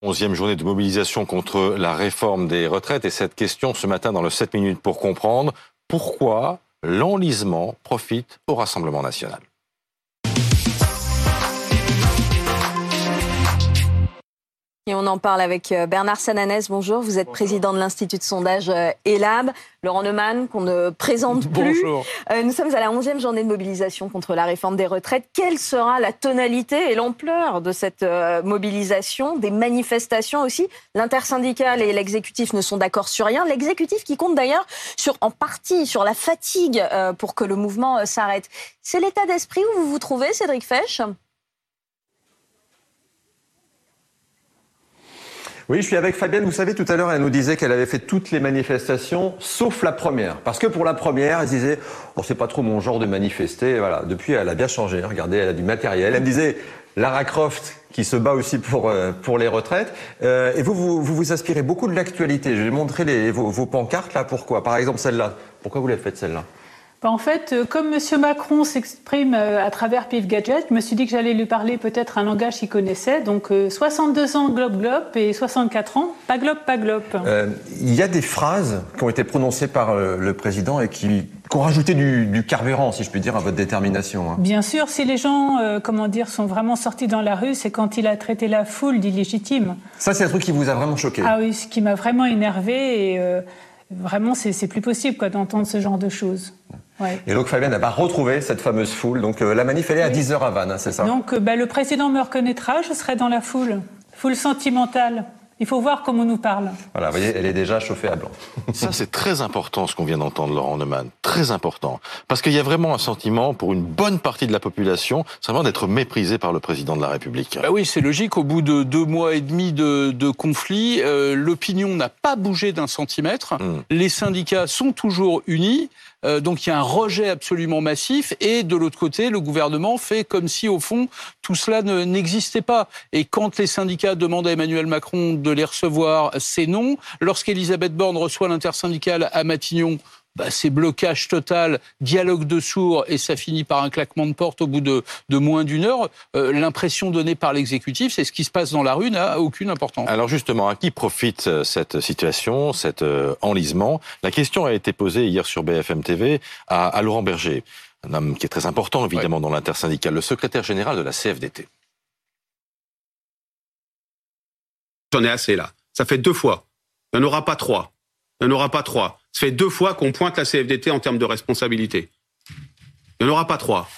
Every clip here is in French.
Onzième journée de mobilisation contre la réforme des retraites et cette question ce matin dans le 7 minutes pour comprendre pourquoi l'enlisement profite au Rassemblement national. Et on en parle avec euh, Bernard Sananès. Bonjour, vous êtes président de l'Institut de sondage euh, ELAB. Laurent Neumann, qu'on ne présente plus. Bonjour. Euh, nous sommes à la 11e journée de mobilisation contre la réforme des retraites. Quelle sera la tonalité et l'ampleur de cette mobilisation, des manifestations aussi? L'intersyndicale et l'exécutif ne sont d'accord sur rien. L'exécutif qui compte d'ailleurs sur, en partie sur la fatigue pour que le mouvement s'arrête. C'est l'état d'esprit où vous vous trouvez, Cédric Fesch? Oui, je suis avec Fabienne. Vous savez, tout à l'heure, elle nous disait qu'elle avait fait toutes les manifestations, sauf la première. Parce que pour la première, elle disait, oh, c'est pas trop mon genre de manifester. Voilà. Depuis, elle a bien changé. Regardez, elle a du matériel. Elle me disait, Lara Croft, qui se bat aussi pour, euh, pour les retraites. Euh, et vous, vous, vous, vous inspirez beaucoup de l'actualité. Je vais montrer les, vos, vos pancartes, là. Pourquoi? Par exemple, celle-là. Pourquoi vous l'avez faite, celle-là? En fait, euh, comme M. Macron s'exprime euh, à travers Pif Gadget, je me suis dit que j'allais lui parler peut-être un langage qu'il connaissait. Donc 62 euh, ans, globe, globe, et 64 ans, pas globe, pas globe. Il y a des phrases qui ont été prononcées par le président et qui, ont rajouté du, carburant, si je puis dire, à votre détermination. Hein. Bien sûr, si les gens, comment dire, sont vraiment sortis dans la rue, c'est quand il a traité la foule d'illégitime. Ça, c'est un truc qui vous a vraiment choqué. Ah oui, ce qui m'a vraiment énervé et vraiment, c'est plus possible quoi d'entendre ce genre de choses. Et donc Fabienne n'a pas retrouvé cette fameuse foule. Donc euh, la manif, elle est à 10h à Vannes, hein, c'est ça? Donc euh, bah, le président me reconnaîtra, je serai dans la foule. Foule sentimentale. Il faut voir comment on nous parle. Voilà, vous voyez, elle est déjà chauffée à blanc. Ça, c'est très important ce qu'on vient d'entendre, Laurent Neumann. Très important. Parce qu'il y a vraiment un sentiment, pour une bonne partie de la population, simplement d'être méprisé par le président de la République. Bah oui, c'est logique. Au bout de deux mois et demi de, de conflit, euh, l'opinion n'a pas bougé d'un centimètre. Hmm. Les syndicats sont toujours unis. Euh, donc il y a un rejet absolument massif. Et de l'autre côté, le gouvernement fait comme si, au fond, tout cela n'existait pas. Et quand les syndicats demandent à Emmanuel Macron de les recevoir, c'est non. Lorsqu'Elisabeth Borne reçoit l'intersyndicale à Matignon, bah, c'est blocage total, dialogue de sourds, et ça finit par un claquement de porte au bout de, moins d'une heure. Euh, l'impression donnée par l'exécutif, c'est ce qui se passe dans la rue n'a aucune importance. Alors justement, à qui profite euh, cette situation, cet euh, enlisement? La question a été posée hier sur BFM TV à, Laurent Berger, un homme qui est très important évidemment dans l'intersyndicale, le secrétaire général de la CFDT. J'en ai assez là. Ça fait deux fois. Il n'y en aura pas trois. Il n'y en aura pas trois. Ça fait deux fois qu'on pointe la CFDT en termes de responsabilité. Il n'y en aura pas trois.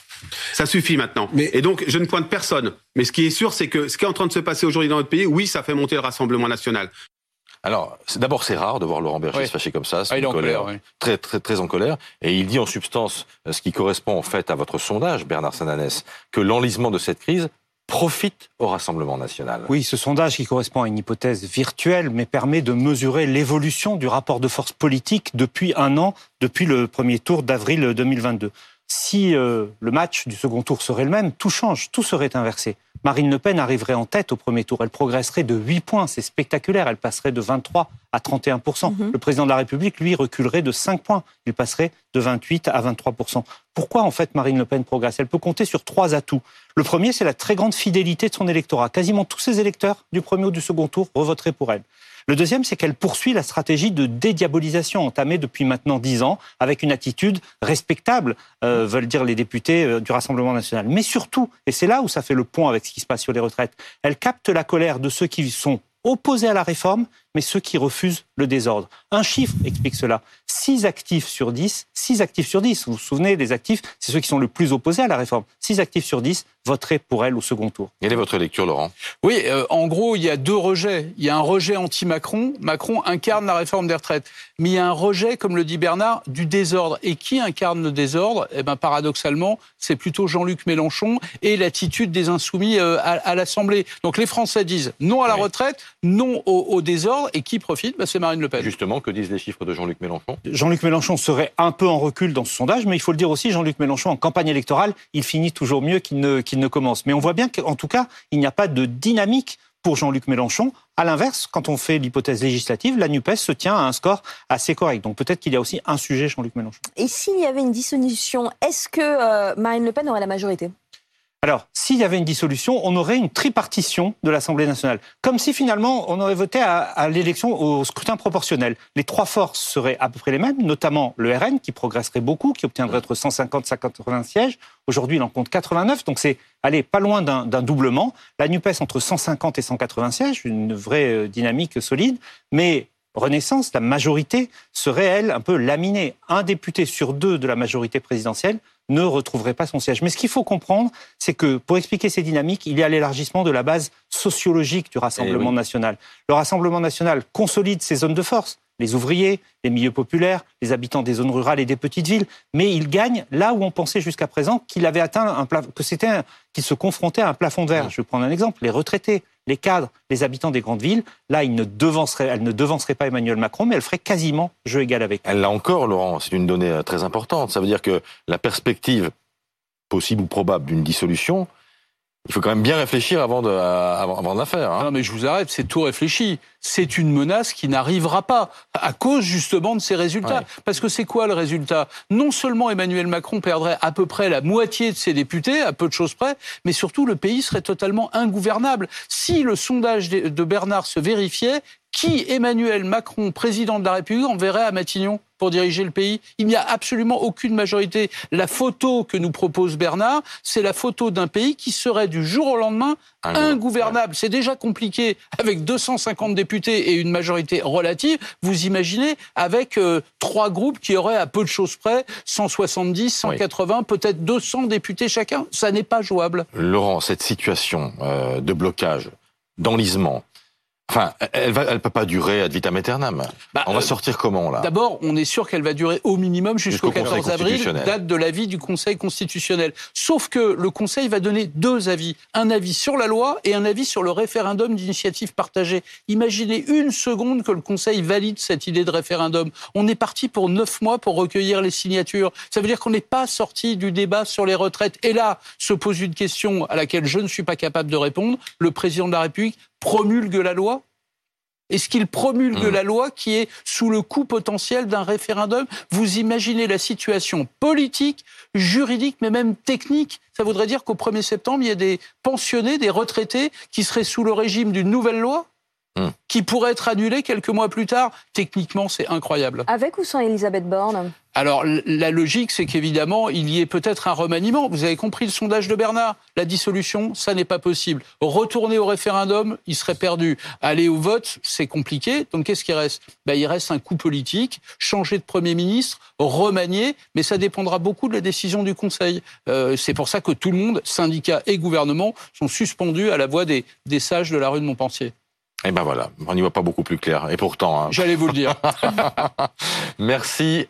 Ça suffit maintenant. Et donc, je ne pointe personne. Mais ce qui est sûr, c'est que ce qui est en train de se passer aujourd'hui dans notre pays, oui, ça fait monter le Rassemblement national. Alors, d'abord, c'est rare de voir Laurent Berger se fâcher comme ça. Ah, il est en colère, très, très, très en colère. Et il dit en substance, ce qui correspond en fait à votre sondage, Bernard Sananès, que l'enlisement de cette crise profite au Rassemblement national. Oui, ce sondage qui correspond à une hypothèse virtuelle, mais permet de mesurer l'évolution du rapport de force politique depuis un an, depuis le premier tour d'avril 2022. Si euh, le match du second tour serait le même, tout change, tout serait inversé. Marine Le Pen arriverait en tête au premier tour. Elle progresserait de 8 points. C'est spectaculaire. Elle passerait de 23 à 31 mhm. Le président de la République, lui, reculerait de 5 points. Il passerait de 28 à 23% Pourquoi, en fait, Marine Le Pen progresse? Elle peut compter sur trois atouts. Le premier, c'est la très grande fidélité de son électorat. Quasiment tous ses électeurs du premier ou du second tour revoteraient pour elle. Le deuxième, c'est qu'elle poursuit la stratégie de dédiabolisation entamée depuis maintenant dix ans, avec une attitude respectable, euh, veulent dire les députés euh, du Rassemblement national. Mais surtout, et c'est là où ça fait le pont avec ce qui se passe sur les retraites, elle capte la colère de ceux qui sont opposés à la réforme, mais ceux qui refusent le désordre. Un chiffre explique cela. 6 actifs sur 10, 6 actifs sur 10, vous vous souvenez des actifs, c'est ceux qui sont le plus opposés à la réforme. 6 actifs sur 10 voteraient pour elle au second tour. Quelle est votre lecture, Laurent? Oui, euh, en gros, il y a deux rejets. Il y a un rejet anti-Macron. Macron incarne la réforme des retraites. Mais il y a un rejet, comme le dit Bernard, du désordre. Et qui incarne le désordre? Eh ben, paradoxalement, c'est plutôt Jean-Luc Mélenchon et l'attitude des insoumis euh, à, l'Assemblée. Donc les Français disent non à la retraite, non au, désordre. Et qui profite? Ben, C'est Marine Le Pen. Justement, que disent les chiffres de Jean-Luc Mélenchon? Jean-Luc Mélenchon serait un peu en recul dans ce sondage, mais il faut le dire aussi, Jean-Luc Mélenchon, en campagne électorale, il finit toujours mieux qu'il ne, qu'il ne commence. Mais on voit bien qu'en tout cas, il n'y a pas de dynamique pour Jean-Luc Mélenchon. À l'inverse, quand on fait l'hypothèse législative, la NUPES se tient à un score assez correct. Donc peut-être qu'il y a aussi un sujet, Jean-Luc Mélenchon. Et s'il y avait une dissolution, est-ce que euh, Marine Le Pen aurait la majorité? Alors, s'il y avait une dissolution, on aurait une tripartition de l'Assemblée nationale. Comme si finalement on aurait voté à, l'élection au scrutin proportionnel. Les trois forces seraient à peu près les mêmes, notamment le RN qui progresserait beaucoup, qui obtiendrait entre 150 180 sièges. Aujourd'hui, il en compte 89, donc c'est aller pas loin d'un doublement. La NUPES entre 150 et 180 sièges, une vraie euh, dynamique solide. Mais Renaissance, la majorité serait, elle, un peu laminée. Un député sur deux de la majorité présidentielle ne retrouverait pas son siège. Mais ce qu'il faut comprendre, c'est que pour expliquer ces dynamiques, il y a l'élargissement de la base sociologique du Rassemblement eh national. Le Rassemblement national consolide ses zones de force les ouvriers, les milieux populaires, les habitants des zones rurales et des petites villes, mais il gagne là où on pensait jusqu'à présent qu'il avait atteint un que c'était qu'il se confrontait à un plafond de verre. Je vais prendre un exemple les retraités, les cadres, les habitants des grandes villes. Là, ne devancerait, elle ne devancerait pas Emmanuel Macron, mais elle ferait quasiment jeu égal avec. Elle l'a encore, Laurent. C'est une donnée euh, très importante. Ça veut dire que la perspective possible ou probable d'une dissolution il faut quand même bien réfléchir avant de, avant, de la faire. Hein. Non, mais je vous arrête, c'est tout réfléchi. C'est une menace qui n'arrivera pas à cause justement de ces résultats. Parce que c'est quoi le résultat? Non seulement Emmanuel Macron perdrait à peu près la moitié de ses députés, à peu de choses près, mais surtout le pays serait totalement ingouvernable. Si le sondage de Bernard se vérifiait, qui Emmanuel Macron, président de la République, enverrait à Matignon pour diriger le pays? Il n'y a absolument aucune majorité. La photo que nous propose Bernard, c'est la photo d'un pays qui serait du jour au lendemain ingouvernable. C'est déjà compliqué avec 250 députés et une majorité relative. Vous imaginez avec euh, trois groupes qui auraient à peu de choses près 170, 180, peut-être 200 députés chacun. Ça n'est pas jouable. Laurent, cette situation euh, de blocage, d'enlisement, Enfin, elle ne elle peut pas durer ad vitam aeternam. Bah, on va euh, sortir comment, là? D'abord, on est sûr qu'elle va durer au minimum jusqu'au 14 avril, date de l'avis du Conseil constitutionnel. Sauf que le Conseil va donner deux avis. Un avis sur la loi et un avis sur le référendum d'initiative partagée. Imaginez une seconde que le Conseil valide cette idée de référendum. On est parti pour neuf mois pour recueillir les signatures. Ça veut dire qu'on n'est pas sorti du débat sur les retraites. Et là, se pose une question à laquelle je ne suis pas capable de répondre. Le président de la République promulgue la loi est-ce qu'il promulgue hmm. la loi qui est sous le coup potentiel d'un référendum Vous imaginez la situation politique, juridique, mais même technique. Ça voudrait dire qu'au 1er septembre, il y a des pensionnés, des retraités qui seraient sous le régime d'une nouvelle loi hmm. qui pourrait être annulée quelques mois plus tard. Techniquement, c'est incroyable. Avec ou sans Elisabeth Borne alors la logique, c'est qu'évidemment, il y ait peut-être un remaniement. Vous avez compris le sondage de Bernard. La dissolution, ça n'est pas possible. Retourner au référendum, il serait perdu. Aller au vote, c'est compliqué. Donc qu'est-ce qui reste? Ben, Il reste un coup politique, changer de Premier ministre, remanier, mais ça dépendra beaucoup de la décision du Conseil. Euh, c'est pour ça que tout le monde, syndicats et gouvernement, sont suspendus à la voix des, des sages de la rue de Montpensier. Et eh ben voilà, on n'y voit pas beaucoup plus clair. Et pourtant... Hein. J'allais vous le dire. Merci